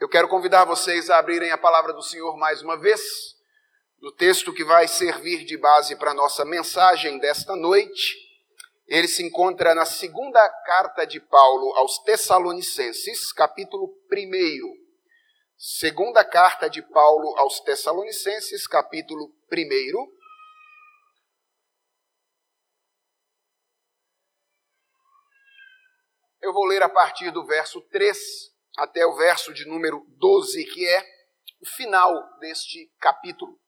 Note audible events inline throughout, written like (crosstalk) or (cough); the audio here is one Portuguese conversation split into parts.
Eu quero convidar vocês a abrirem a palavra do Senhor mais uma vez, no texto que vai servir de base para a nossa mensagem desta noite. Ele se encontra na segunda carta de Paulo aos Tessalonicenses, capítulo 1. Segunda carta de Paulo aos Tessalonicenses, capítulo 1. Eu vou ler a partir do verso 3 até o verso de número 12, que é o final deste capítulo.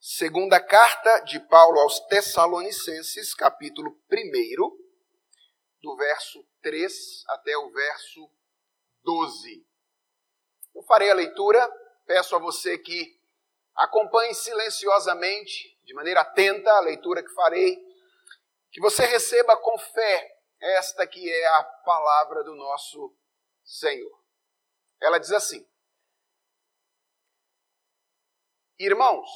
Segunda carta de Paulo aos Tessalonicenses, capítulo 1, do verso 3 até o verso 12. Eu farei a leitura, peço a você que acompanhe silenciosamente, de maneira atenta, a leitura que farei, que você receba com fé esta que é a palavra do nosso Senhor. Ela diz assim: Irmãos,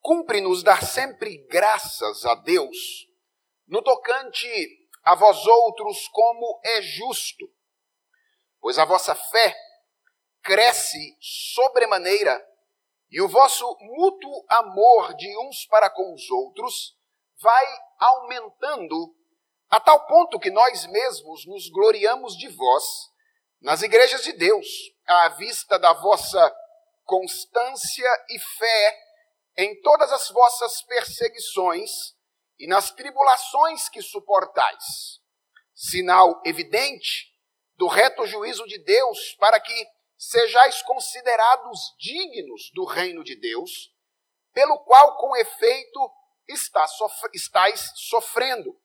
cumpre-nos dar sempre graças a Deus no tocante a vós outros como é justo, pois a vossa fé cresce sobremaneira e o vosso mútuo amor de uns para com os outros vai aumentando a tal ponto que nós mesmos nos gloriamos de vós nas igrejas de Deus, à vista da vossa constância e fé em todas as vossas perseguições e nas tribulações que suportais. Sinal evidente do reto juízo de Deus, para que sejais considerados dignos do reino de Deus, pelo qual, com efeito, estáis sofrendo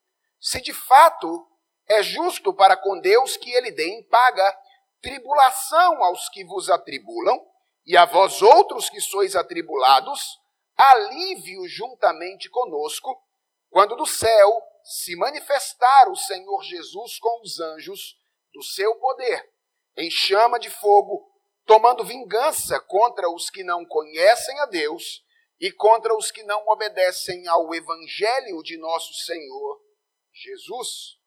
se de fato é justo para com Deus que ele dê em paga tribulação aos que vos atribulam, e a vós outros que sois atribulados, alívio juntamente conosco, quando do céu se manifestar o Senhor Jesus com os anjos do seu poder, em chama de fogo, tomando vingança contra os que não conhecem a Deus e contra os que não obedecem ao evangelho de nosso Senhor Jesus,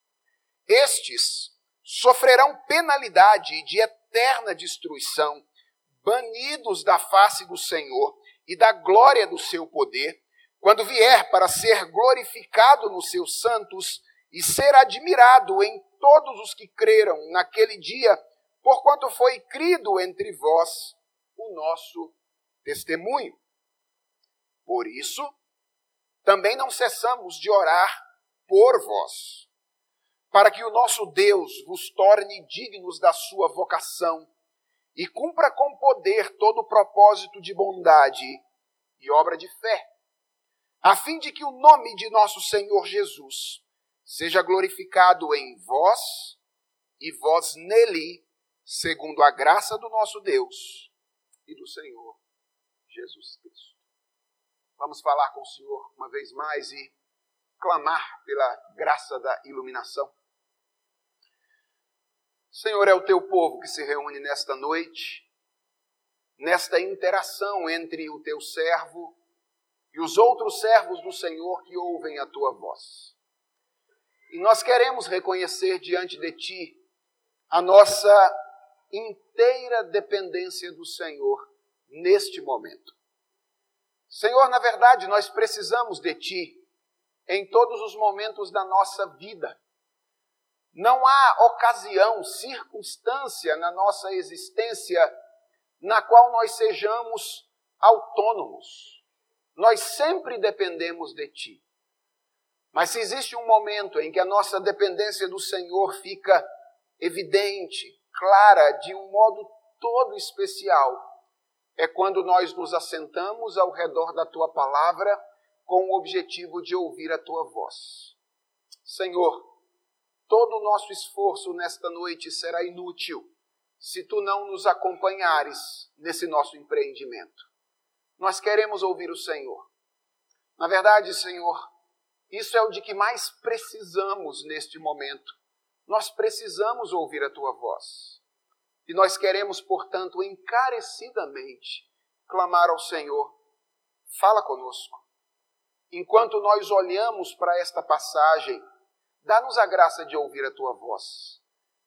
estes sofrerão penalidade de eterna destruição, banidos da face do Senhor e da glória do seu poder, quando vier para ser glorificado nos seus santos e ser admirado em todos os que creram naquele dia, porquanto foi crido entre vós o nosso testemunho. Por isso, também não cessamos de orar por vós, para que o nosso Deus vos torne dignos da sua vocação e cumpra com poder todo o propósito de bondade e obra de fé, a fim de que o nome de nosso Senhor Jesus seja glorificado em vós e vós nele, segundo a graça do nosso Deus e do Senhor Jesus Cristo. Vamos falar com o Senhor uma vez mais e clamar pela graça da iluminação. Senhor, é o teu povo que se reúne nesta noite, nesta interação entre o teu servo e os outros servos do Senhor que ouvem a tua voz. E nós queremos reconhecer diante de ti a nossa inteira dependência do Senhor neste momento. Senhor, na verdade, nós precisamos de ti em todos os momentos da nossa vida. Não há ocasião, circunstância na nossa existência na qual nós sejamos autônomos. Nós sempre dependemos de Ti. Mas se existe um momento em que a nossa dependência do Senhor fica evidente, clara, de um modo todo especial, é quando nós nos assentamos ao redor da Tua palavra com o objetivo de ouvir a tua voz. Senhor, todo o nosso esforço nesta noite será inútil se tu não nos acompanhares nesse nosso empreendimento. Nós queremos ouvir o Senhor. Na verdade, Senhor, isso é o de que mais precisamos neste momento. Nós precisamos ouvir a tua voz. E nós queremos, portanto, encarecidamente clamar ao Senhor: fala conosco enquanto nós olhamos para esta passagem, dá-nos a graça de ouvir a tua voz.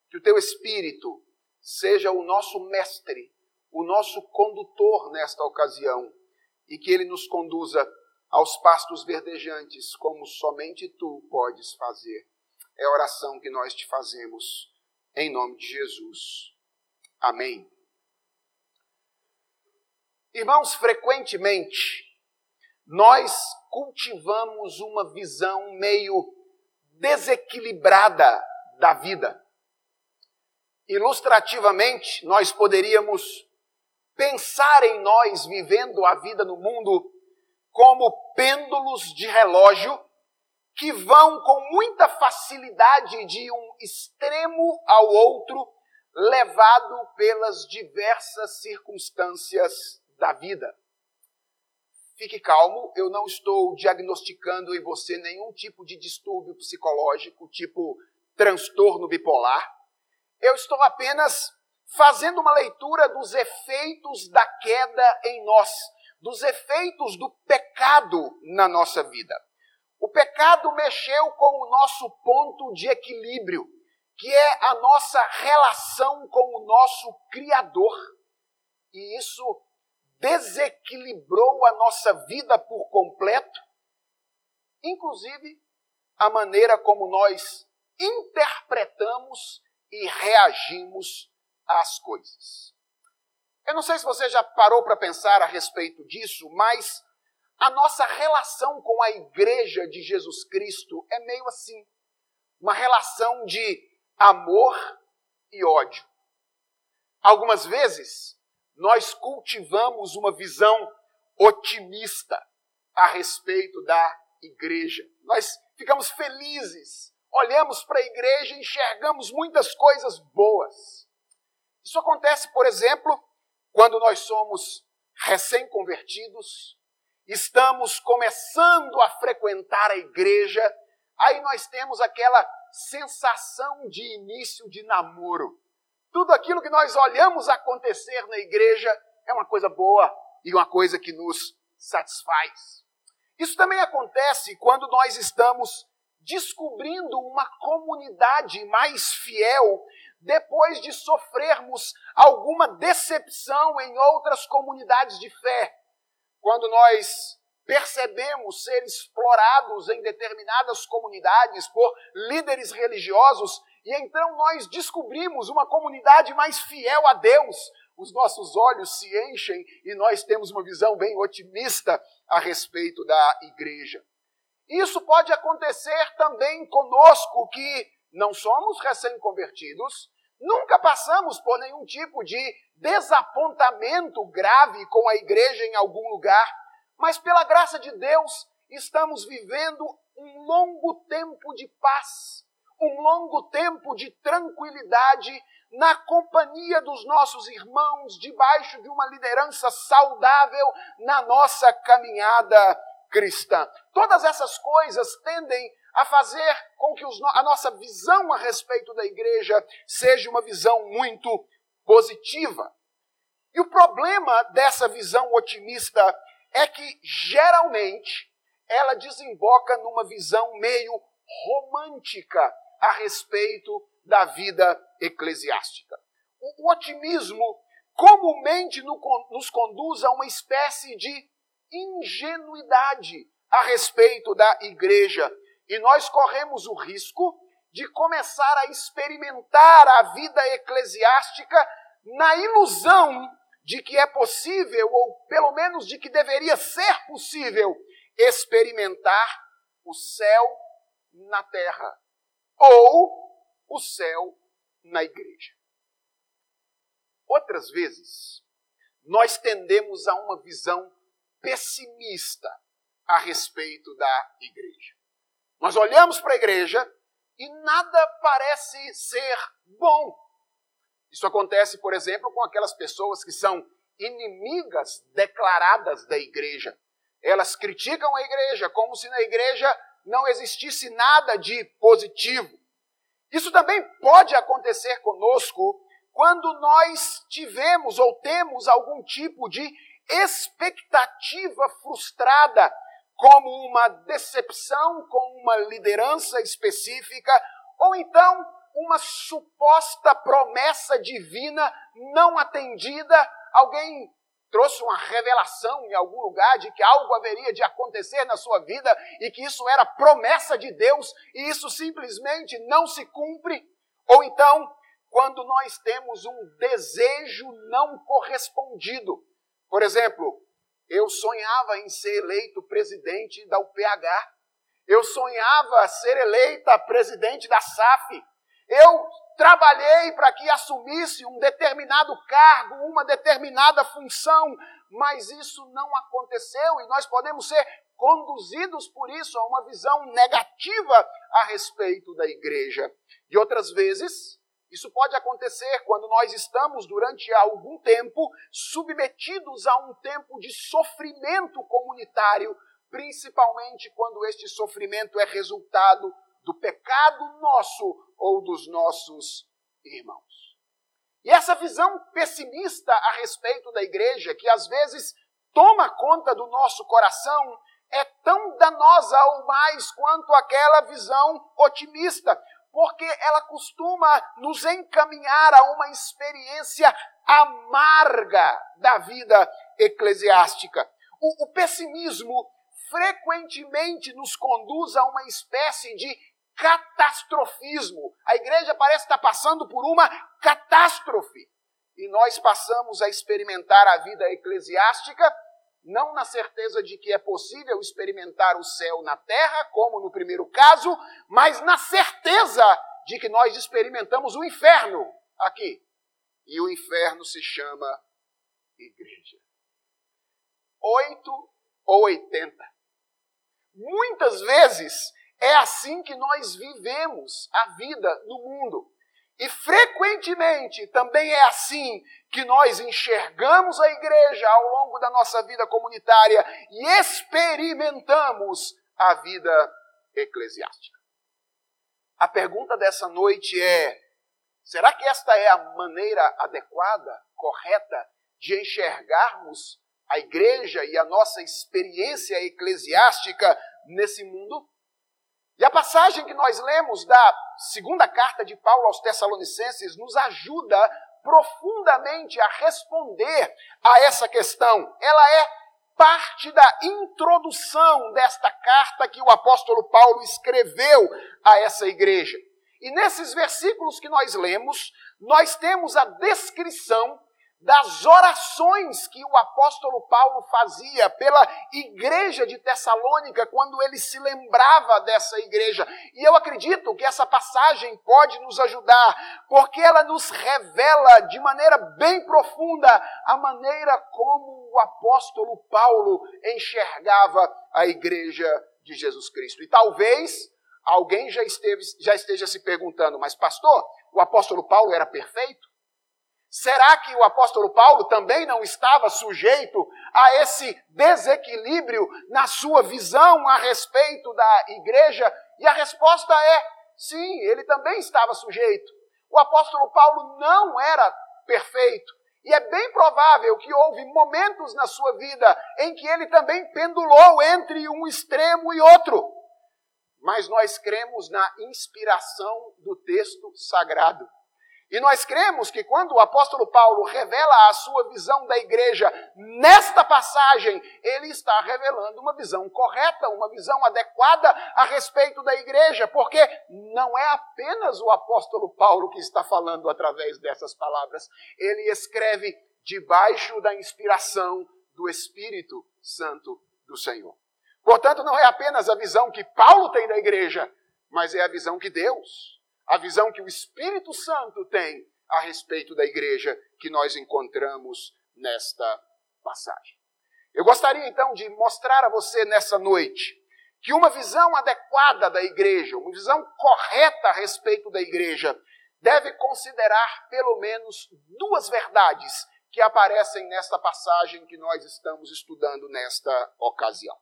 Que o teu Espírito seja o nosso mestre, o nosso condutor nesta ocasião, e que ele nos conduza aos pastos verdejantes, como somente tu podes fazer. É a oração que nós te fazemos, em nome de Jesus. Amém. Irmãos, frequentemente nós cultivamos uma visão meio desequilibrada da vida. Ilustrativamente, nós poderíamos pensar em nós vivendo a vida no mundo como pêndulos de relógio que vão com muita facilidade de um extremo ao outro, levado pelas diversas circunstâncias da vida. Fique calmo, eu não estou diagnosticando em você nenhum tipo de distúrbio psicológico, tipo transtorno bipolar. Eu estou apenas fazendo uma leitura dos efeitos da queda em nós, dos efeitos do pecado na nossa vida. O pecado mexeu com o nosso ponto de equilíbrio, que é a nossa relação com o nosso Criador. E isso desequilibrou a nossa vida por completo, inclusive a maneira como nós interpretamos e reagimos às coisas. Eu não sei se você já parou para pensar a respeito disso, mas a nossa relação com a igreja de Jesus Cristo é meio assim uma relação de amor e ódio. Algumas vezes, nós cultivamos uma visão otimista a respeito da igreja. Nós ficamos felizes, olhamos para a igreja e enxergamos muitas coisas boas. Isso acontece, por exemplo, quando nós somos recém-convertidos, estamos começando a frequentar a igreja, aí nós temos aquela sensação de início de namoro. Tudo aquilo que nós olhamos acontecer na igreja é uma coisa boa e uma coisa que nos satisfaz. Isso também acontece quando nós estamos descobrindo uma comunidade mais fiel depois de sofrermos alguma decepção em outras comunidades de fé. Quando nós percebemos ser explorados em determinadas comunidades por líderes religiosos e então nós descobrimos uma comunidade mais fiel a Deus. Os nossos olhos se enchem e nós temos uma visão bem otimista a respeito da igreja. Isso pode acontecer também conosco que não somos recém-convertidos, nunca passamos por nenhum tipo de desapontamento grave com a igreja em algum lugar, mas pela graça de Deus estamos vivendo um longo tempo de paz, um longo tempo de tranquilidade na companhia dos nossos irmãos, debaixo de uma liderança saudável na nossa caminhada cristã. Todas essas coisas tendem a fazer com que os, a nossa visão a respeito da igreja seja uma visão muito positiva. E o problema dessa visão otimista é que, geralmente, ela desemboca numa visão meio romântica a respeito da vida eclesiástica. O, otimismo comumente nos conduz a uma espécie de ingenuidade a respeito da igreja. E nós corremos o risco de começar a experimentar a vida eclesiástica na ilusão de que é possível, ou pelo menos de que deveria ser possível, experimentar o céu na terra ou o céu na igreja. Outras vezes, nós tendemos a uma visão pessimista a respeito da igreja. Nós olhamos para a igreja e nada parece ser bom. Isso acontece, por exemplo, com aquelas pessoas que são inimigas declaradas da igreja. Elas criticam a igreja como se na igreja não existisse nada de positivo. Isso também pode acontecer conosco quando nós tivemos ou temos algum tipo de expectativa frustrada, como uma decepção com uma liderança específica, ou então uma suposta promessa divina não atendida. Alguém trouxe uma revelação em algum lugar de que algo haveria de acontecer na sua vida e que isso era promessa de Deus e isso simplesmente não se cumpre. Ou então, quando nós temos um desejo não correspondido. Por exemplo, eu sonhava em ser eleito presidente da UPH. Eu sonhava ser eleita presidente da SAF. Eu trabalhei para que assumisse um determinado cargo, uma determinada função, mas isso não aconteceu e nós podemos ser conduzidos por isso a uma visão negativa a respeito da igreja. E outras vezes, isso pode acontecer quando nós estamos, durante algum tempo, submetidos a um tempo de sofrimento comunitário, principalmente quando este sofrimento é resultado do pecado nosso ou dos nossos irmãos. E essa visão pessimista a respeito da igreja, que às vezes toma conta do nosso coração, é tão danosa ou mais quanto aquela visão otimista, porque ela costuma nos encaminhar a uma experiência amarga da vida eclesiástica. O, o, pessimismo frequentemente nos conduz a uma espécie de catastrofismo. A igreja parece estar passando por uma catástrofe. E nós passamos a experimentar a vida eclesiástica não na certeza de que é possível experimentar o céu na terra, como no primeiro caso, mas na certeza de que nós experimentamos o inferno aqui. E o inferno se chama igreja. Oito ou oitenta. Muitas vezes é assim que nós vivemos a vida no mundo. E frequentemente também é assim que nós enxergamos a igreja ao longo da nossa vida comunitária e experimentamos a vida eclesiástica. A pergunta dessa noite é: será que esta é a maneira adequada, correta, de enxergarmos a igreja e a nossa experiência eclesiástica nesse mundo? E a passagem que nós lemos da segunda carta de Paulo aos Tessalonicenses nos ajuda profundamente a responder a essa questão. Ela é parte da introdução desta carta que o apóstolo Paulo escreveu a essa igreja. E nesses versículos que nós lemos, nós temos a descrição das orações que o apóstolo Paulo fazia pela igreja de Tessalônica quando ele se lembrava dessa igreja. E eu acredito que essa passagem pode nos ajudar, porque ela nos revela de maneira bem profunda a maneira como o apóstolo Paulo enxergava a igreja de Jesus Cristo. E talvez alguém já, esteve, já esteja se perguntando, mas pastor, o apóstolo Paulo era perfeito? Será que o apóstolo Paulo também não estava sujeito a esse desequilíbrio na sua visão a respeito da igreja? E a resposta é: sim, ele também estava sujeito. O apóstolo Paulo não era perfeito. E é bem provável que houve momentos na sua vida em que ele também pendulou entre um extremo e outro. Mas nós cremos na inspiração do texto sagrado. E nós cremos que quando o apóstolo Paulo revela a sua visão da igreja nesta passagem, ele está revelando uma visão correta, uma visão adequada a respeito da igreja, porque não é apenas o apóstolo Paulo que está falando através dessas palavras. Ele escreve debaixo da inspiração do Espírito Santo do Senhor. Portanto, não é apenas a visão que Paulo tem da igreja, mas é a visão que Deus a visão que o Espírito Santo tem a respeito da igreja que nós encontramos nesta passagem. Eu gostaria então de mostrar a você nessa noite que uma visão adequada da igreja, uma visão correta a respeito da igreja, deve considerar pelo menos duas verdades que aparecem nesta passagem que nós estamos estudando nesta ocasião.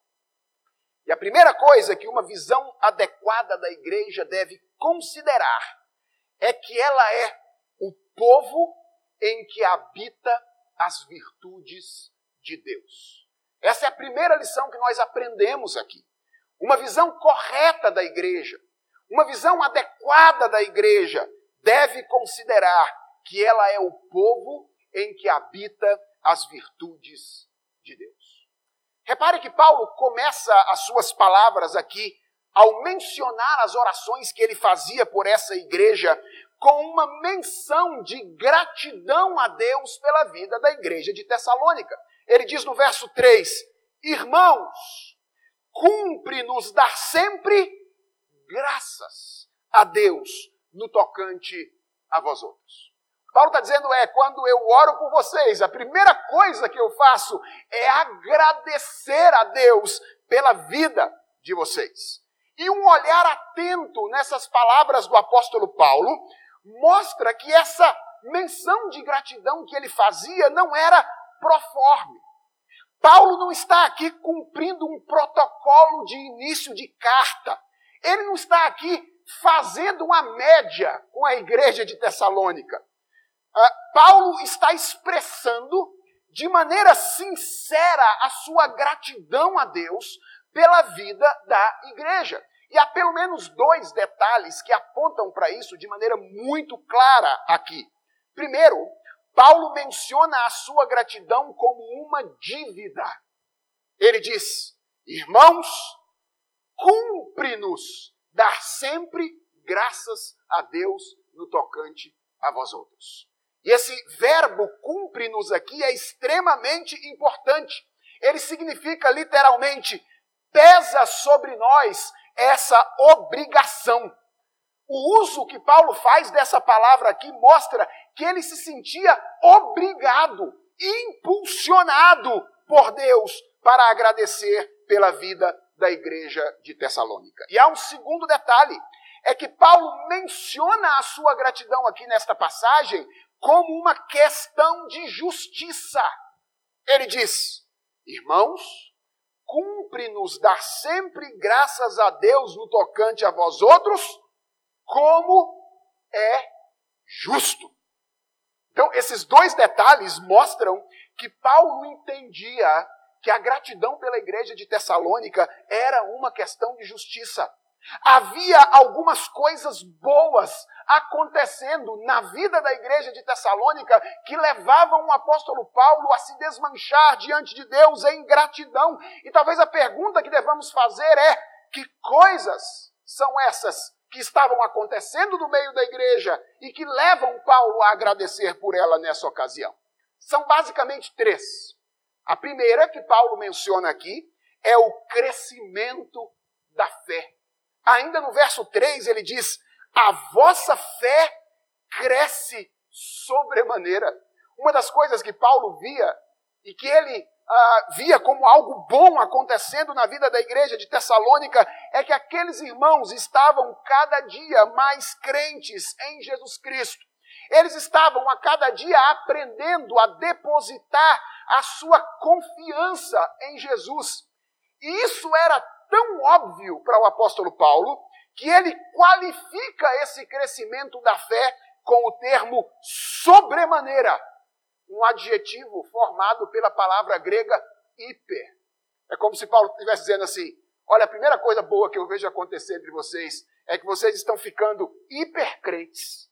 E a primeira coisa que uma visão adequada da igreja deve considerar é que ela é o povo em que habita as virtudes de Deus. Essa é a primeira lição que nós aprendemos aqui. Uma visão correta da igreja, uma visão adequada da igreja, deve considerar que ela é o povo em que habita as virtudes de Deus. Repare que Paulo começa as suas palavras aqui ao mencionar as orações que ele fazia por essa igreja com uma menção de gratidão a Deus pela vida da igreja de Tessalônica. Ele diz no verso 3: Irmãos, cumpre-nos dar sempre graças a Deus no tocante a vós outros. Paulo está dizendo é, quando eu oro por vocês, a primeira coisa que eu faço é agradecer a Deus pela vida de vocês. E um olhar atento nessas palavras do apóstolo Paulo mostra que essa menção de gratidão que ele fazia não era proforme. Paulo não está aqui cumprindo um protocolo de início de carta. Ele não está aqui fazendo uma média com a igreja de Tessalônica. Uh, Paulo está expressando de maneira sincera a sua gratidão a Deus pela vida da igreja. E há pelo menos dois detalhes que apontam para isso de maneira muito clara aqui. Primeiro, Paulo menciona a sua gratidão como uma dívida. Ele diz: Irmãos, cumpre-nos dar sempre graças a Deus no tocante a vós outros. E esse verbo cumpre-nos aqui é extremamente importante. Ele significa literalmente pesa sobre nós essa obrigação. O uso que Paulo faz dessa palavra aqui mostra que ele se sentia obrigado, impulsionado por Deus para agradecer pela vida da igreja de Tessalônica. E há um segundo detalhe, é que Paulo menciona a sua gratidão aqui nesta passagem como uma questão de justiça. Ele diz: Irmãos, cumpre-nos dar sempre graças a Deus no tocante a vós outros, como é justo. Então, esses dois detalhes mostram que Paulo entendia que a gratidão pela igreja de Tessalônica era uma questão de justiça. Havia algumas coisas boas acontecendo na vida da igreja de Tessalônica que levavam o apóstolo Paulo a se desmanchar diante de Deus em gratidão. E talvez a pergunta que devamos fazer é: que coisas são essas que estavam acontecendo no meio da igreja e que levam Paulo a agradecer por ela nessa ocasião? São basicamente três. A primeira que Paulo menciona aqui é o crescimento da fé. Ainda no verso 3 ele diz: A vossa fé cresce sobremaneira. Uma das coisas que Paulo via e que ele ah, via como algo bom acontecendo na vida da igreja de Tessalônica é que aqueles irmãos estavam cada dia mais crentes em Jesus Cristo. Eles estavam a cada dia aprendendo a depositar a sua confiança em Jesus. E isso era tão óbvio para o apóstolo Paulo que ele qualifica esse crescimento da fé com o termo sobremaneira, um adjetivo formado pela palavra grega hiper. É como se Paulo estivesse dizendo assim: olha, a primeira coisa boa que eu vejo acontecer entre vocês é que vocês estão ficando hipercrentes. (laughs)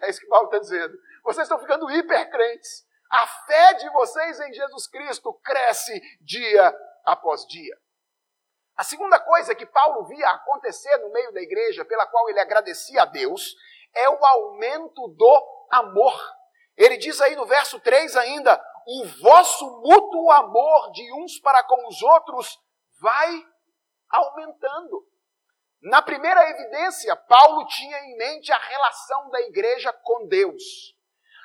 É isso que Paulo está dizendo. Vocês estão ficando hipercrentes. A fé de vocês em Jesus Cristo cresce dia após dia. A segunda coisa que Paulo via acontecer no meio da igreja, pela qual ele agradecia a Deus, é o aumento do amor. Ele diz aí no verso 3 ainda: o vosso mútuo amor de uns para com os outros vai aumentando. Na primeira evidência, Paulo tinha em mente a relação da igreja com Deus.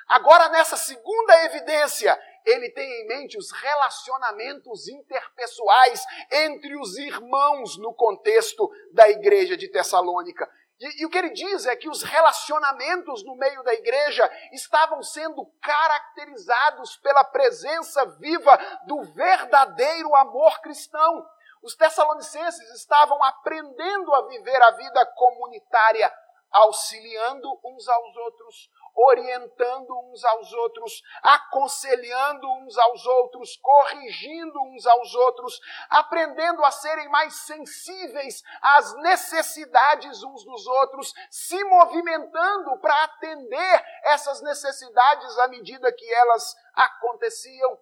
Agora, nessa segunda evidência, ele tem em mente os relacionamentos interpessoais entre os irmãos no contexto da igreja de Tessalônica. E, e, o que ele diz é que os relacionamentos no meio da igreja estavam sendo caracterizados pela presença viva do verdadeiro amor cristão. Os tessalonicenses estavam aprendendo a viver a vida comunitária, auxiliando uns aos outros, orientando uns aos outros, aconselhando uns aos outros, corrigindo uns aos outros, aprendendo a serem mais sensíveis às necessidades uns dos outros, se movimentando para atender essas necessidades à medida que elas aconteciam.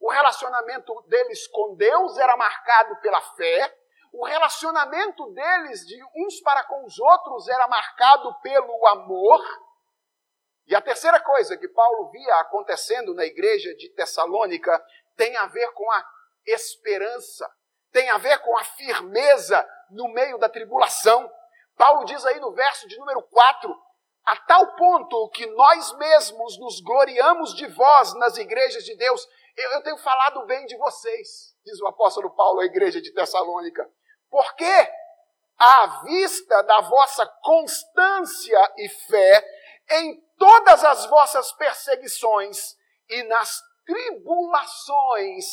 O relacionamento deles com Deus era marcado pela fé, o relacionamento deles de uns para com os outros era marcado pelo amor. E a terceira coisa que Paulo via acontecendo na igreja de Tessalônica tem a ver com a esperança, tem a ver com a firmeza no meio da tribulação. Paulo diz aí no verso de número 4: a tal ponto que nós mesmos nos gloriamos de vós nas igrejas de Deus. Eu, eu tenho falado bem de vocês, diz o apóstolo Paulo à igreja de Tessalônica. Porque, à vista da vossa constância e fé em todas as vossas perseguições e nas tribulações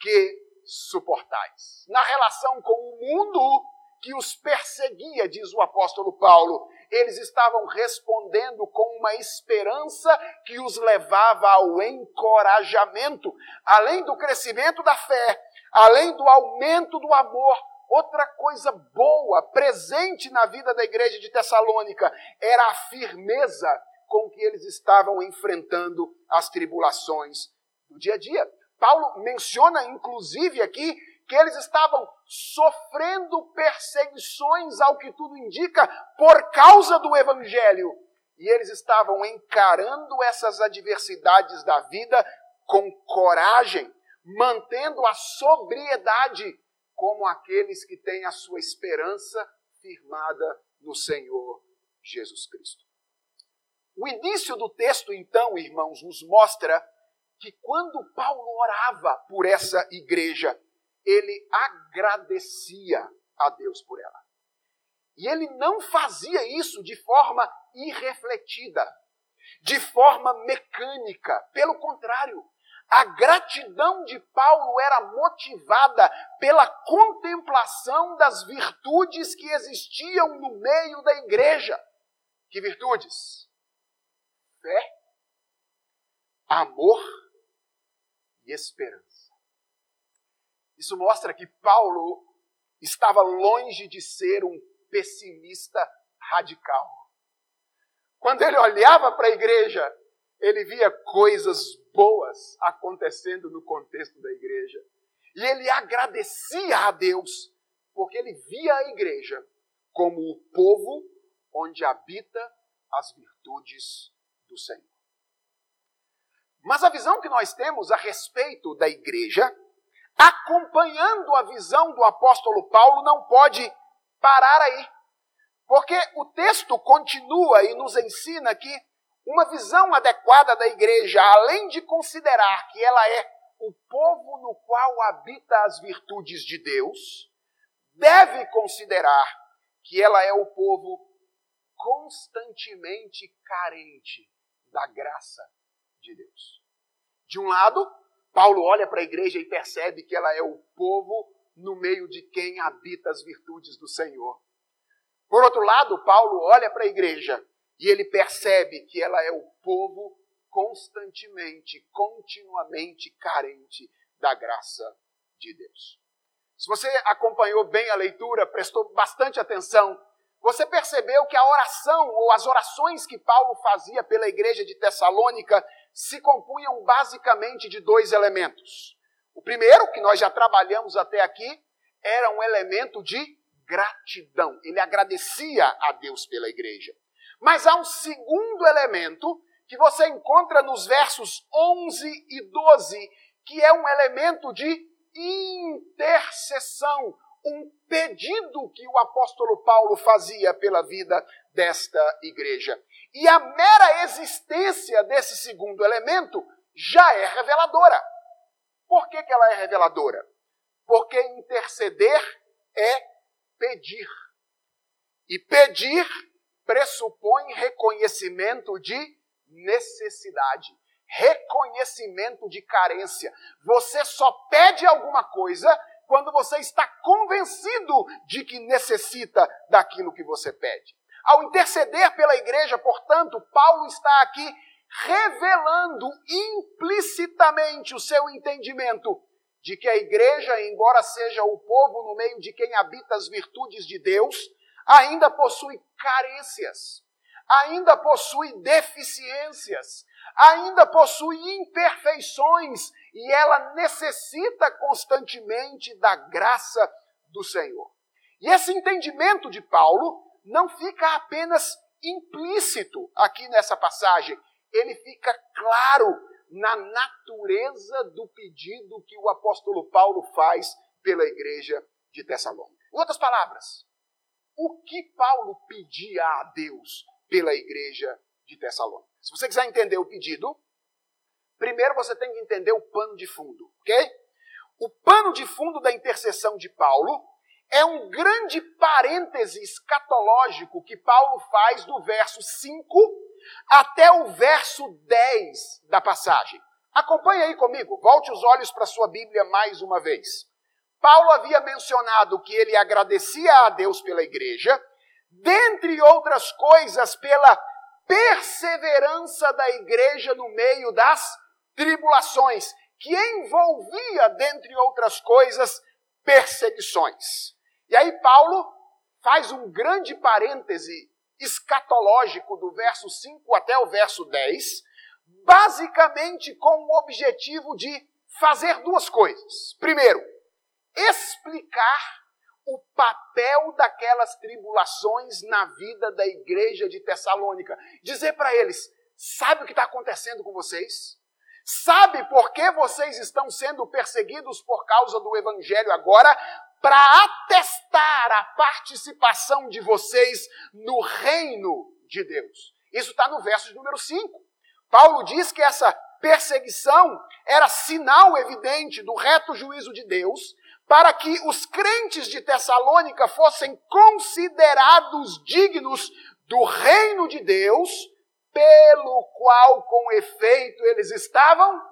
que suportais. Na relação com o mundo que os perseguia, diz o apóstolo Paulo, eles estavam respondendo com uma esperança que os levava ao encorajamento, além do crescimento da fé, além do aumento do amor, Outra coisa boa, presente na vida da igreja de Tessalônica, era a firmeza com que eles estavam enfrentando as tribulações do dia a dia. Paulo menciona, inclusive, aqui que eles estavam sofrendo perseguições, ao que tudo indica, por causa do evangelho. E eles estavam encarando essas adversidades da vida com coragem, mantendo a sobriedade como aqueles que têm a sua esperança firmada no Senhor Jesus Cristo. O início do texto, então, irmãos, nos mostra que quando Paulo orava por essa igreja, ele agradecia a Deus por ela. E ele não fazia isso de forma irrefletida, de forma mecânica. Pelo contrário, a gratidão de Paulo era motivada pela contemplação das virtudes que existiam no meio da igreja. Que virtudes? Fé, amor e esperança. Isso mostra que Paulo estava longe de ser um pessimista radical. Quando ele olhava para a igreja, ele via coisas boas acontecendo no contexto da igreja. E ele agradecia a Deus, porque ele via a igreja como o povo onde habita as virtudes do Senhor. Mas a visão que nós temos a respeito da igreja, acompanhando a visão do apóstolo Paulo, não pode parar aí. Porque o texto continua e nos ensina que uma visão adequada da igreja, além de considerar que ela é o povo no qual habita as virtudes de Deus, deve considerar que ela é o povo constantemente carente da graça de Deus. De um lado, Paulo olha para a igreja e percebe que ela é o povo no meio de quem habita as virtudes do Senhor. Por outro lado, Paulo olha para a igreja e ele percebe que ela é o povo constantemente, continuamente carente da graça de Deus. Se você acompanhou bem a leitura, prestou bastante atenção, você percebeu que a oração ou as orações que Paulo fazia pela igreja de Tessalônica se compunham basicamente de dois elementos. O primeiro, que nós já trabalhamos até aqui, era um elemento de gratidão. Ele agradecia a Deus pela igreja. Mas há um segundo elemento que você encontra nos versos 11 e 12, que é um elemento de intercessão, um pedido que o apóstolo Paulo fazia pela vida desta igreja. E a mera existência desse segundo elemento já é reveladora. Por que, que ela é reveladora? Porque interceder é pedir. E pedir pressupõe reconhecimento de necessidade, reconhecimento de carência. Você só pede alguma coisa quando você está convencido de que necessita daquilo que você pede. Ao interceder pela igreja, portanto, Paulo está aqui revelando implicitamente o seu entendimento de que a igreja, embora seja o povo no meio de quem habita as virtudes de Deus, ainda possui carências, ainda possui deficiências, ainda possui imperfeições e ela necessita constantemente da graça do Senhor. E esse entendimento de Paulo não fica apenas implícito aqui nessa passagem, ele fica claro na natureza do pedido que o apóstolo Paulo faz pela igreja de Tessalônica. Em outras palavras, o que Paulo pedia a Deus pela igreja de Tessalônica? Se você quiser entender o pedido, primeiro você tem que entender o pano de fundo, ok? O pano de fundo da intercessão de Paulo é um grande parêntese escatológico que Paulo faz do verso 5 até o verso 10 da passagem. Acompanhe aí comigo, volte os olhos para a sua Bíblia mais uma vez. Paulo havia mencionado que ele agradecia a Deus pela igreja, dentre outras coisas, pela perseverança da igreja no meio das tribulações, que envolvia, dentre outras coisas, perseguições. E aí Paulo faz um grande parêntese escatológico do verso 5 até o verso 10, basicamente com o objetivo de fazer duas coisas. Primeiro, explicar o papel daquelas tribulações na vida da igreja de Tessalônica. Dizer para eles: sabe o que está acontecendo com vocês? Sabe por que vocês estão sendo perseguidos por causa do evangelho agora? para atestar a participação de vocês no reino de Deus. Isso está no verso número 5. Paulo diz que essa perseguição era sinal evidente do reto juízo de Deus, para que os crentes de Tessalônica fossem considerados dignos do reino de Deus, pelo qual, com efeito, eles estavam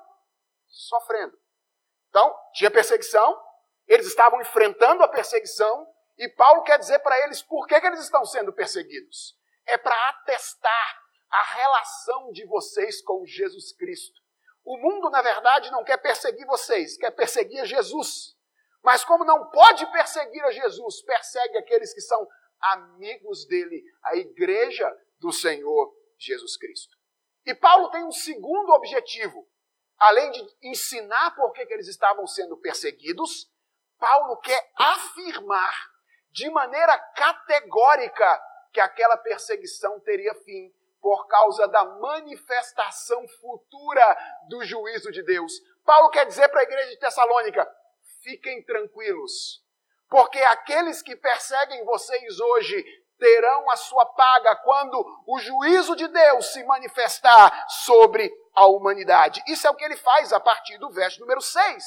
sofrendo. Então, tinha perseguição, eles estavam enfrentando a perseguição e Paulo quer dizer para eles por que, que eles estão sendo perseguidos. É para atestar a relação de vocês com Jesus Cristo. O mundo, na verdade, não quer perseguir vocês, quer perseguir Jesus. Mas como não pode perseguir a Jesus, persegue aqueles que são amigos dele, a igreja do Senhor Jesus Cristo. E Paulo tem um segundo objetivo. Além de ensinar por que, eles estavam sendo perseguidos, Paulo quer afirmar de maneira categórica que aquela perseguição teria fim por causa da manifestação futura do juízo de Deus. Paulo quer dizer para a igreja de Tessalônica: fiquem tranquilos, porque aqueles que perseguem vocês hoje terão a sua paga quando o juízo de Deus se manifestar sobre a humanidade. Isso é o que ele faz a partir do verso número 6.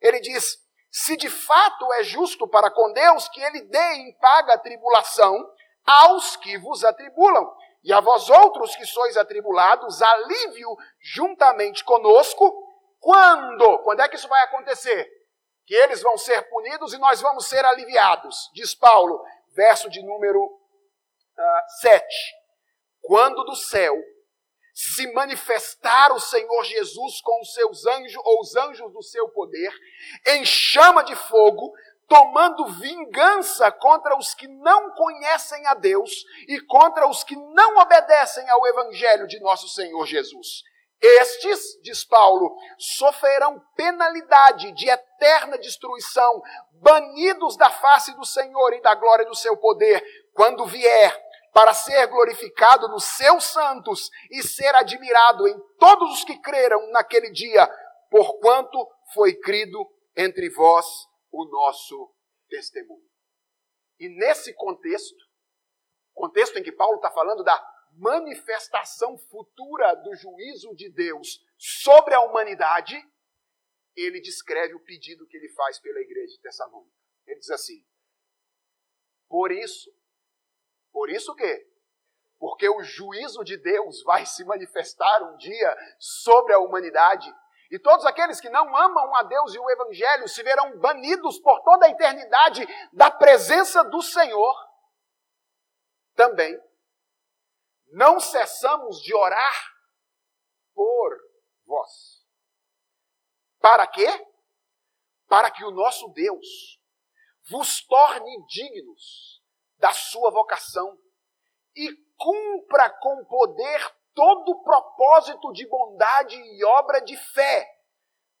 Ele diz: se de fato é justo para com Deus que ele dê em paga a tribulação aos que vos atribulam, e a vós outros que sois atribulados, alívio juntamente conosco, quando? Quando é que isso vai acontecer? Que eles vão ser punidos e nós vamos ser aliviados, diz Paulo, verso de número uh, ah, 7. Quando do céu se manifestar o Senhor Jesus com os seus anjos ou os anjos do seu poder, em chama de fogo, tomando vingança contra os que não conhecem a Deus e contra os que não obedecem ao evangelho de nosso Senhor Jesus. Estes, diz Paulo, sofrerão penalidade de eterna destruição, banidos da face do Senhor e da glória do seu poder, quando vier para ser glorificado nos seus santos e ser admirado em todos os que creram naquele dia, porquanto foi crido entre vós o nosso testemunho. E nesse contexto, contexto em que Paulo está falando da manifestação futura do juízo de Deus sobre a humanidade, ele descreve o pedido que ele faz pela igreja de Tessalônica. Ele diz assim: Por isso, por isso que? Porque o juízo de Deus vai se manifestar um dia sobre a humanidade. E todos aqueles que não amam a Deus e o Evangelho se verão banidos por toda a eternidade da presença do Senhor. Também não cessamos de orar por vós. Para quê? Para que o nosso Deus vos torne dignos da sua vocação e cumpra com poder todo o propósito de bondade e obra de fé,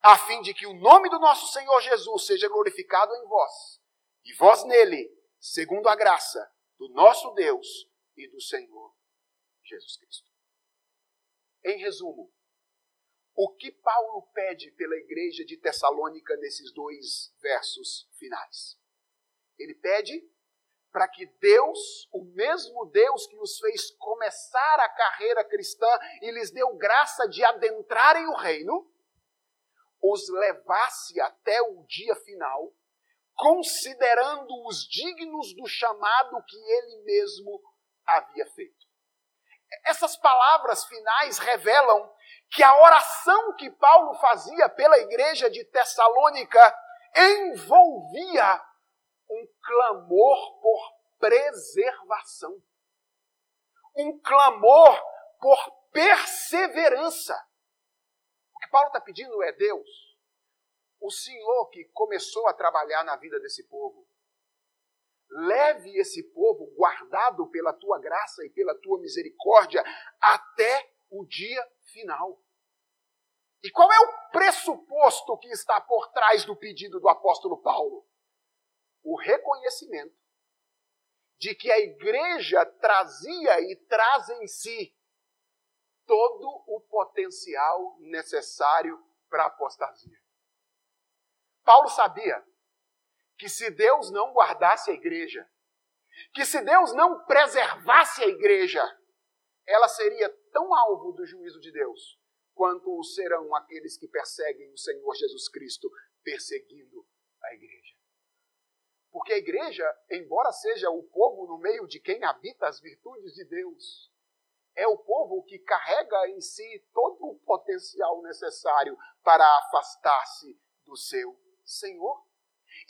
a fim de que o nome do nosso Senhor Jesus seja glorificado em vós, e vós nele, segundo a graça do nosso Deus e do Senhor Jesus Cristo. Em resumo, o que Paulo pede pela igreja de Tessalônica nesses dois versos finais? Ele pede para que Deus, o mesmo Deus que os fez começar a carreira cristã e lhes deu graça de adentrarem o reino, os levasse até o dia final, considerando-os dignos do chamado que ele mesmo havia feito. Essas palavras finais revelam que a oração que Paulo fazia pela igreja de Tessalônica envolvia um clamor por preservação, um clamor por perseverança. O que Paulo está pedindo é Deus, o Senhor que começou a trabalhar na vida desse povo, leve esse povo guardado pela tua graça e pela tua misericórdia até o dia final. E qual é o pressuposto que está por trás do pedido do apóstolo Paulo? o reconhecimento de que a igreja trazia e traz em si todo o potencial necessário para a apostasia. Paulo sabia que se Deus não guardasse a igreja, que se Deus não preservasse a igreja, ela seria tão alvo do juízo de Deus quanto o serão aqueles que perseguem o Senhor Jesus Cristo perseguindo a igreja. Porque a igreja, embora seja o povo no meio de quem habita as virtudes de Deus, é o povo que carrega em si todo o potencial necessário para afastar-se do seu Senhor.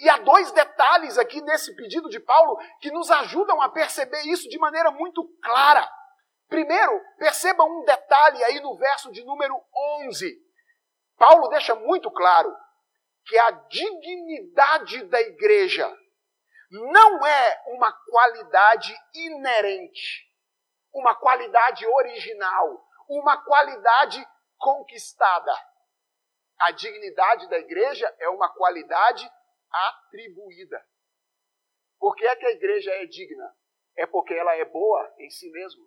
E há dois detalhes aqui nesse pedido de Paulo que nos ajudam a perceber isso de maneira muito clara. Primeiro, perceba um detalhe aí no verso de número 11. Paulo deixa muito claro que a dignidade da igreja não é uma qualidade inerente, uma qualidade original, uma qualidade conquistada. A dignidade da igreja é uma qualidade atribuída. Por que é que a igreja é digna? É porque ela é boa em si mesma.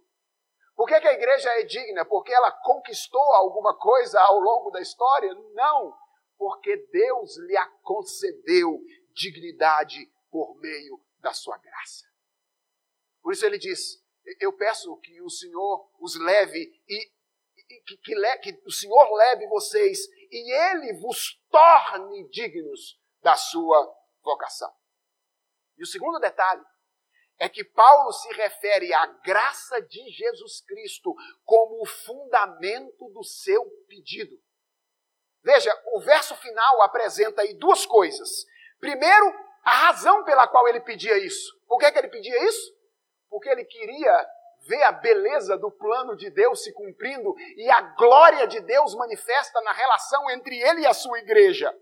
Por que, que a igreja é digna? Porque ela conquistou alguma coisa ao longo da história? Não, porque Deus lhe concedeu dignidade por meio da sua graça. Por isso ele diz: Eu peço que o Senhor os leve e, e que, que, que o Senhor leve vocês e ele vos torne dignos da sua vocação. E o segundo detalhe é que Paulo se refere à graça de Jesus Cristo como o fundamento do seu pedido. Veja, o verso final apresenta aí duas coisas. Primeiro, a razão pela qual ele pedia isso. Por que, que ele pedia isso? Porque ele queria ver a beleza do plano de Deus se cumprindo e a glória de Deus manifesta na relação entre ele e a sua igreja.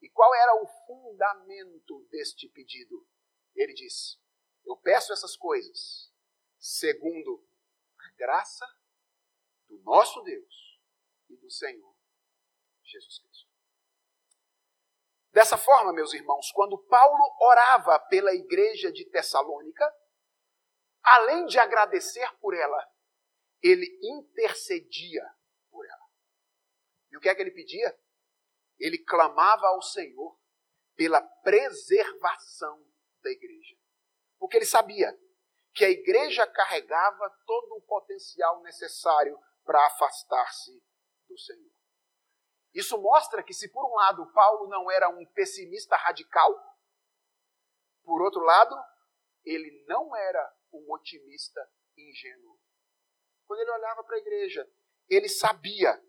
E qual era o fundamento deste pedido? Ele diz: Eu peço essas coisas segundo a graça do nosso Deus e do Senhor Jesus Cristo. Dessa forma, meus irmãos, quando Paulo orava pela igreja de Tessalônica, além de agradecer por ela, ele intercedia por ela. E o que é que ele pedia? Ele clamava ao Senhor pela preservação da igreja. Porque ele sabia que a igreja carregava todo o potencial necessário para afastar-se do Senhor. Isso mostra que, se por um lado Paulo não era um pessimista radical, por outro lado, ele não era um otimista ingênuo. Quando ele olhava para a igreja, ele sabia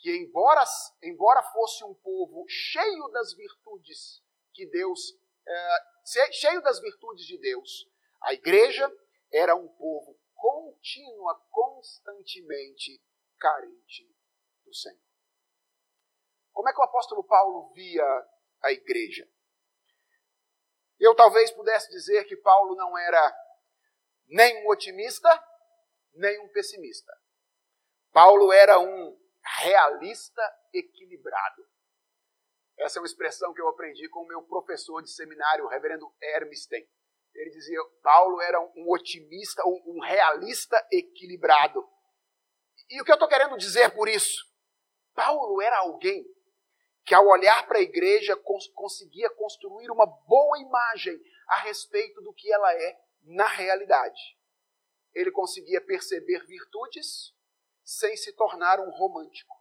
que, embora, embora fosse um povo cheio das virtudes que Deus, é, cheio das virtudes de Deus, a igreja era um povo contínua, constantemente carente do Senhor. Como é que o apóstolo Paulo via a igreja? Eu talvez pudesse dizer que Paulo não era nem um otimista, nem um pessimista. Paulo era um realista equilibrado. Essa é uma expressão que eu aprendi com o meu professor de seminário, o reverendo Hermstein. Ele dizia, Paulo era um otimista, um realista equilibrado. E o que eu estou querendo dizer por isso? Paulo era alguém que, ao olhar para a igreja, cons conseguia construir uma boa imagem a respeito do que ela é na realidade. Ele conseguia perceber virtudes sem se tornar um romântico.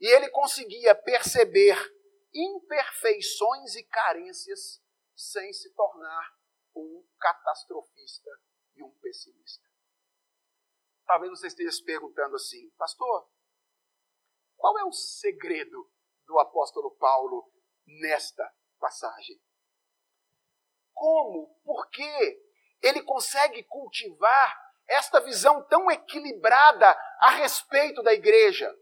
E ele conseguia perceber imperfeições e carências sem se tornar um catastrofista e um pessimista. Talvez você esteja se perguntando assim, pastor, qual é o segredo do apóstolo Paulo nesta passagem? Como, por que ele consegue cultivar esta visão tão equilibrada a respeito da igreja?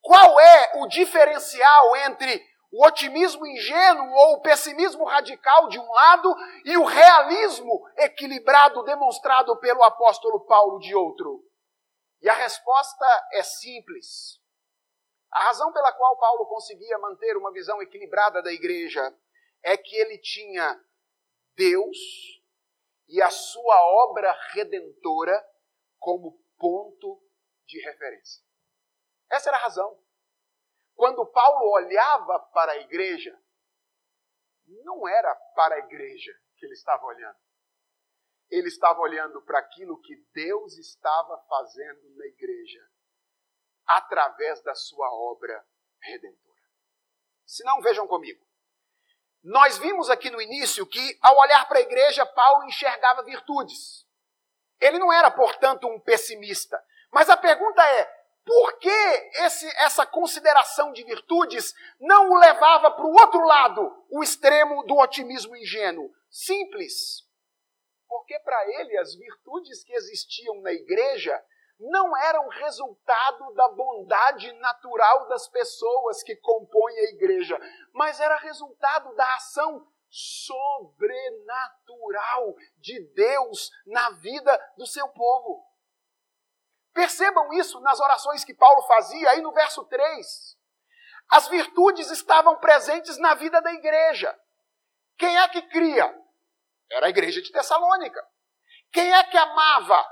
Qual é o diferencial entre o otimismo ingênuo ou o pessimismo radical de um lado e o realismo equilibrado demonstrado pelo apóstolo Paulo de outro? E a resposta é simples. A razão pela qual Paulo conseguia manter uma visão equilibrada da igreja é que ele tinha Deus e a sua obra redentora como ponto de referência. Essa era a razão. Quando Paulo olhava para a igreja, não era para a igreja que ele estava olhando. Ele estava olhando para aquilo que Deus estava fazendo na igreja, através da sua obra redentora. Se não, vejam comigo. Nós vimos aqui no início que, ao olhar para a igreja, Paulo enxergava virtudes. Ele não era, portanto, um pessimista. Mas a pergunta é: por que esse, essa consideração de virtudes não o levava para o outro lado, o extremo do otimismo ingênuo? Simples. Porque para ele as virtudes que existiam na igreja não eram resultado da bondade natural das pessoas que compõem a igreja, mas era resultado da ação sobrenatural de Deus na vida do seu povo. Percebam isso nas orações que Paulo fazia aí no verso 3. As virtudes estavam presentes na vida da igreja. Quem é que cria? Era a igreja de Tessalônica. Quem é que amava?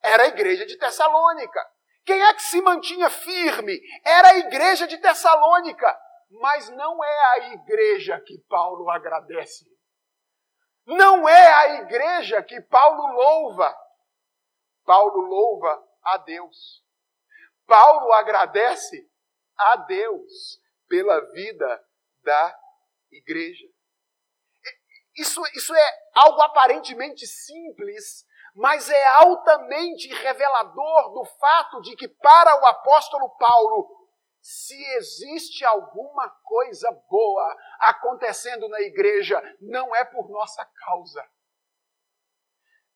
Era a igreja de Tessalônica. Quem é que se mantinha firme? Era a igreja de Tessalônica. Mas não é a igreja que Paulo agradece. Não é a igreja que Paulo louva. Paulo louva a Deus. Paulo agradece a Deus pela vida da igreja. Isso, isso é algo aparentemente simples, mas é altamente revelador do fato de que, para o apóstolo Paulo, se existe alguma coisa boa acontecendo na igreja, não é por nossa causa,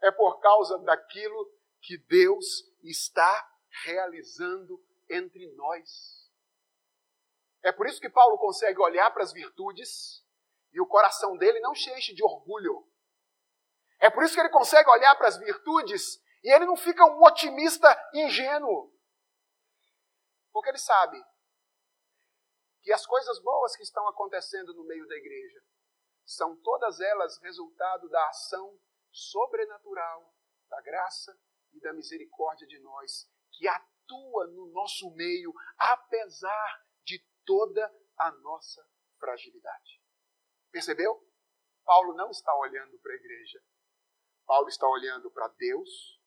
é por causa daquilo que Deus está realizando entre nós. É por isso que Paulo consegue olhar para as virtudes e o coração dele não se enche de orgulho. É por isso que ele consegue olhar para as virtudes e ele não fica um otimista ingênuo. Porque ele sabe que as coisas boas que estão acontecendo no meio da igreja são todas elas resultado da ação sobrenatural, da graça e da misericórdia de nós, que atua no nosso meio, apesar de toda a nossa fragilidade. Percebeu? Paulo não está olhando para a igreja. Paulo está olhando para Deus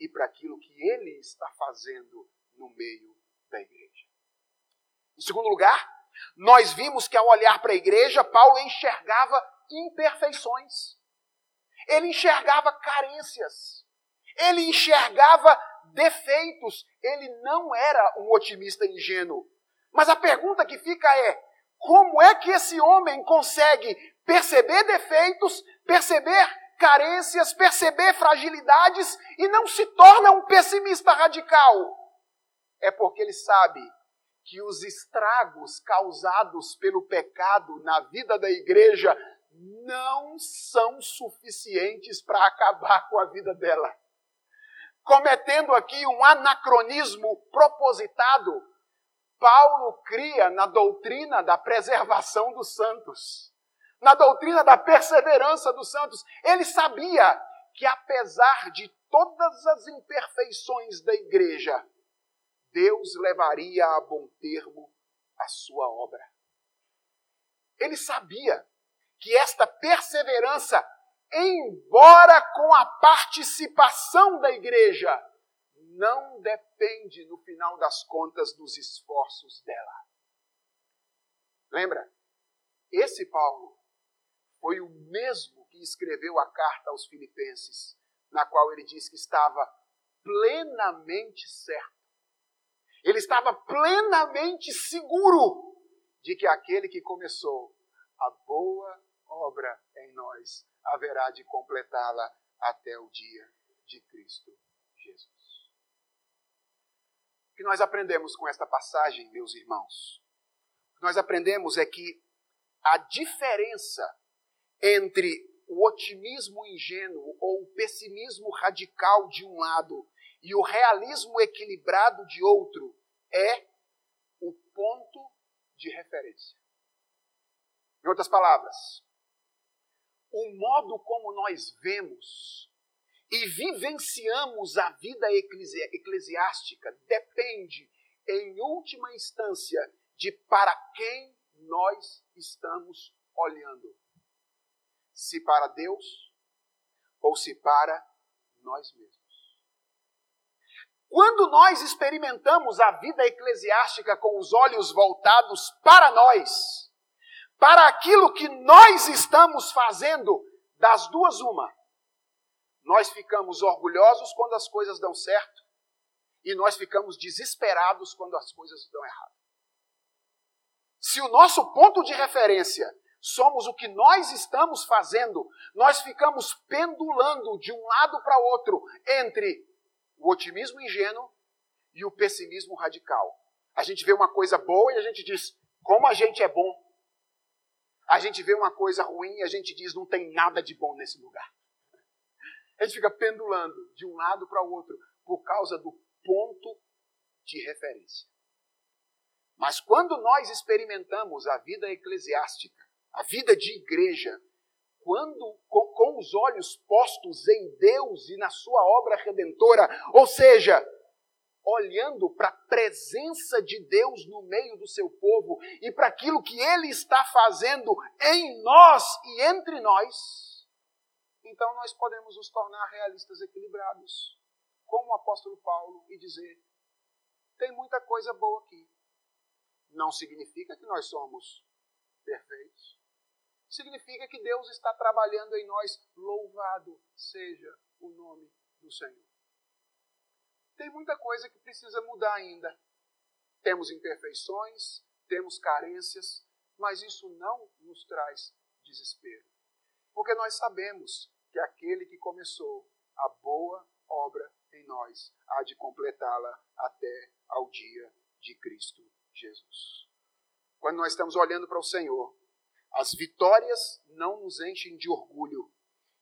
e para aquilo que ele está fazendo no meio da igreja. Em segundo lugar, nós vimos que ao olhar para a igreja, Paulo enxergava imperfeições. Ele enxergava carências ele enxergava defeitos, ele não era um otimista ingênuo. Mas a pergunta que fica é: como é que esse homem consegue perceber defeitos, perceber carências, perceber fragilidades e não se torna um pessimista radical. É porque ele sabe que os estragos causados pelo pecado na vida da igreja não são suficientes para acabar com a vida dela. Cometendo aqui um anacronismo propositado, Paulo cria na doutrina da preservação dos santos, na doutrina da perseverança dos santos. Ele sabia que, apesar de todas as imperfeições da igreja, Deus levaria a bom termo a sua obra. Ele sabia que esta perseverança, embora com a participação da igreja, não depende, no final das contas, dos esforços dela. Lembra? Esse Paulo foi o mesmo que escreveu a carta aos Filipenses, na qual ele diz que estava plenamente certo. Ele estava plenamente seguro de que aquele que começou a boa obra em nós haverá de completá-la até o dia de Cristo Jesus. O que nós aprendemos com esta passagem, meus irmãos? O que nós aprendemos é que a diferença entre o otimismo ingênuo ou o pessimismo radical de um lado e o realismo equilibrado de outro é o ponto de referência. Em outras palavras, o modo como nós vemos e vivenciamos a vida eclesiástica depende, em última instância, de para quem nós estamos olhando. Se para Deus ou se para nós mesmos. Quando nós experimentamos a vida eclesiástica com os olhos voltados para nós, para aquilo que nós estamos fazendo, das duas, uma. Nós ficamos orgulhosos quando as coisas dão certo e nós ficamos desesperados quando as coisas dão errado. Se o nosso ponto de referência somos o que nós estamos fazendo, nós ficamos pendulando de um lado para outro entre o otimismo ingênuo e o pessimismo radical. A gente vê uma coisa boa e a gente diz: como a gente é bom. A gente vê uma coisa ruim e a gente diz: não tem nada de bom nesse lugar. A gente fica pendulando de um lado para o outro por causa do ponto de referência. Mas quando nós experimentamos a vida eclesiástica, a vida de igreja, quando com, com, os olhos postos em Deus e na sua obra redentora, ou seja, olhando para a presença de Deus no meio do seu povo e para aquilo que ele está fazendo em nós e entre nós, então nós podemos nos tornar realistas equilibrados, como o apóstolo Paulo, e dizer: tem muita coisa boa aqui. Não significa que nós somos perfeitos. Significa que Deus está trabalhando em nós. Louvado seja o nome do Senhor tem muita coisa que precisa mudar ainda. Temos imperfeições, temos carências, mas isso não nos traz desespero. Porque nós sabemos que aquele que começou a boa obra em nós há de completá-la até ao dia de Cristo Jesus. Quando nós estamos olhando para o Senhor, as vitórias não nos enchem de orgulho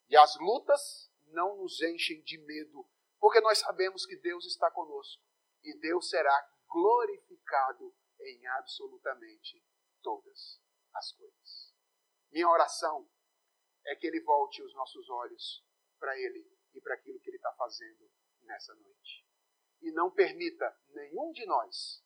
e as lutas não nos enchem de medo, porque nós sabemos que Deus está conosco e Deus será glorificado em absolutamente todas as coisas. Minha oração é que Ele volte os nossos olhos para Ele e para aquilo que Ele está fazendo nessa noite. E não permita nenhum de nós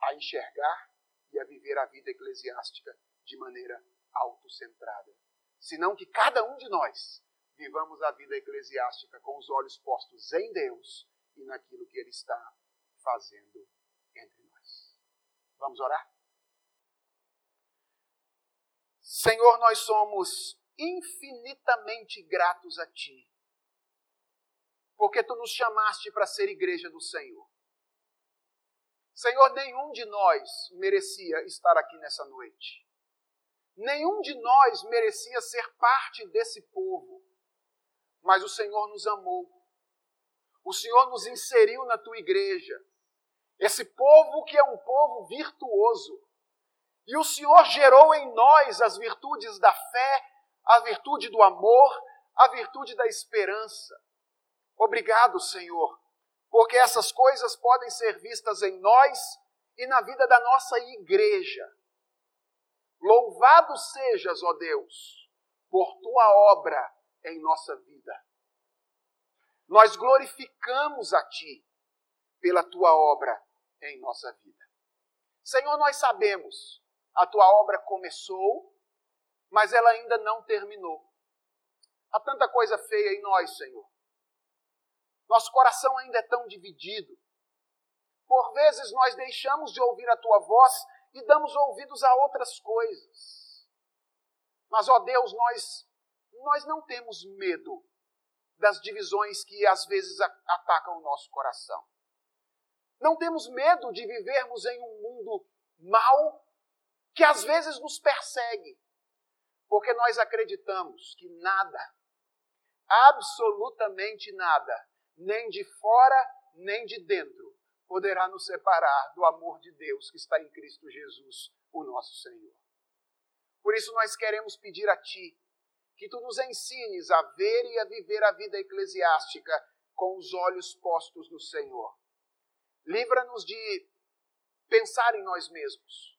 a enxergar e a viver a vida eclesiástica de maneira autocentrada, senão que cada um de nós vivamos a vida eclesiástica com os olhos postos em Deus e naquilo que Ele está fazendo entre nós. Vamos orar? Senhor, nós somos infinitamente gratos a Ti, porque Tu nos chamaste para ser igreja do Senhor. Senhor, nenhum de nós merecia estar aqui nessa noite. Nenhum de nós merecia ser parte desse povo. mas o Senhor nos amou. O Senhor nos inseriu na tua igreja. Esse povo que é um povo virtuoso. E o Senhor gerou em nós as virtudes da fé, a virtude do amor, a virtude da esperança. Obrigado, Senhor, porque essas coisas podem ser vistas em nós e na vida da nossa igreja. Louvado sejas, ó Deus, por tua obra em nossa vida. Nós glorificamos a Ti pela tua obra em nossa vida. Senhor, nós sabemos, a tua obra começou, mas ela ainda não terminou. Há tanta coisa feia em nós, Senhor. Nosso coração ainda é tão dividido. Por vezes nós deixamos de ouvir a tua voz e damos ouvidos a outras coisas. Mas, ó Deus, nós, nós não temos medo das divisões que às vezes atacam o nosso coração. Não temos medo de vivermos em um mundo mau que às vezes nos persegue, porque nós acreditamos que nada, absolutamente nada, nem de fora, nem de dentro, poderá nos separar do amor de Deus que está em Cristo Jesus, o nosso Senhor. Por isso nós queremos pedir a Ti que Tu nos ensines a ver e a viver a vida eclesiástica com os olhos postos no Senhor. Livra-nos de pensar em nós mesmos.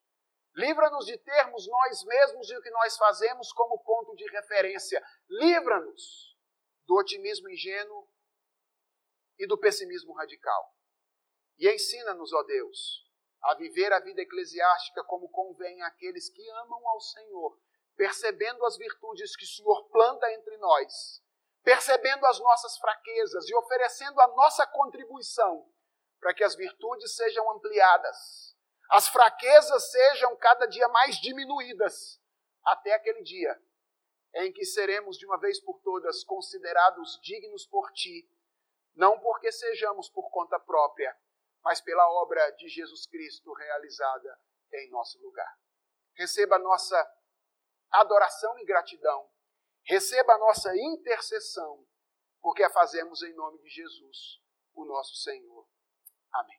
Livra-nos de termos nós mesmos e o que nós fazemos como ponto de referência. Livra-nos do otimismo ingênuo e do pessimismo radical. E ensina-nos, ó Deus, a viver a vida eclesiástica como convém àqueles que amam ao Senhor, percebendo as virtudes que o Senhor planta entre nós, percebendo as nossas fraquezas e oferecendo a nossa contribuição para que as virtudes sejam ampliadas, as fraquezas sejam cada dia mais diminuídas, até aquele dia em que seremos de uma vez por todas considerados dignos por ti não porque sejamos por conta própria, mas pela obra de Jesus Cristo realizada em nosso lugar. Receba a nossa adoração e gratidão, receba a nossa intercessão, porque a fazemos em nome de Jesus, o nosso Senhor. Amém.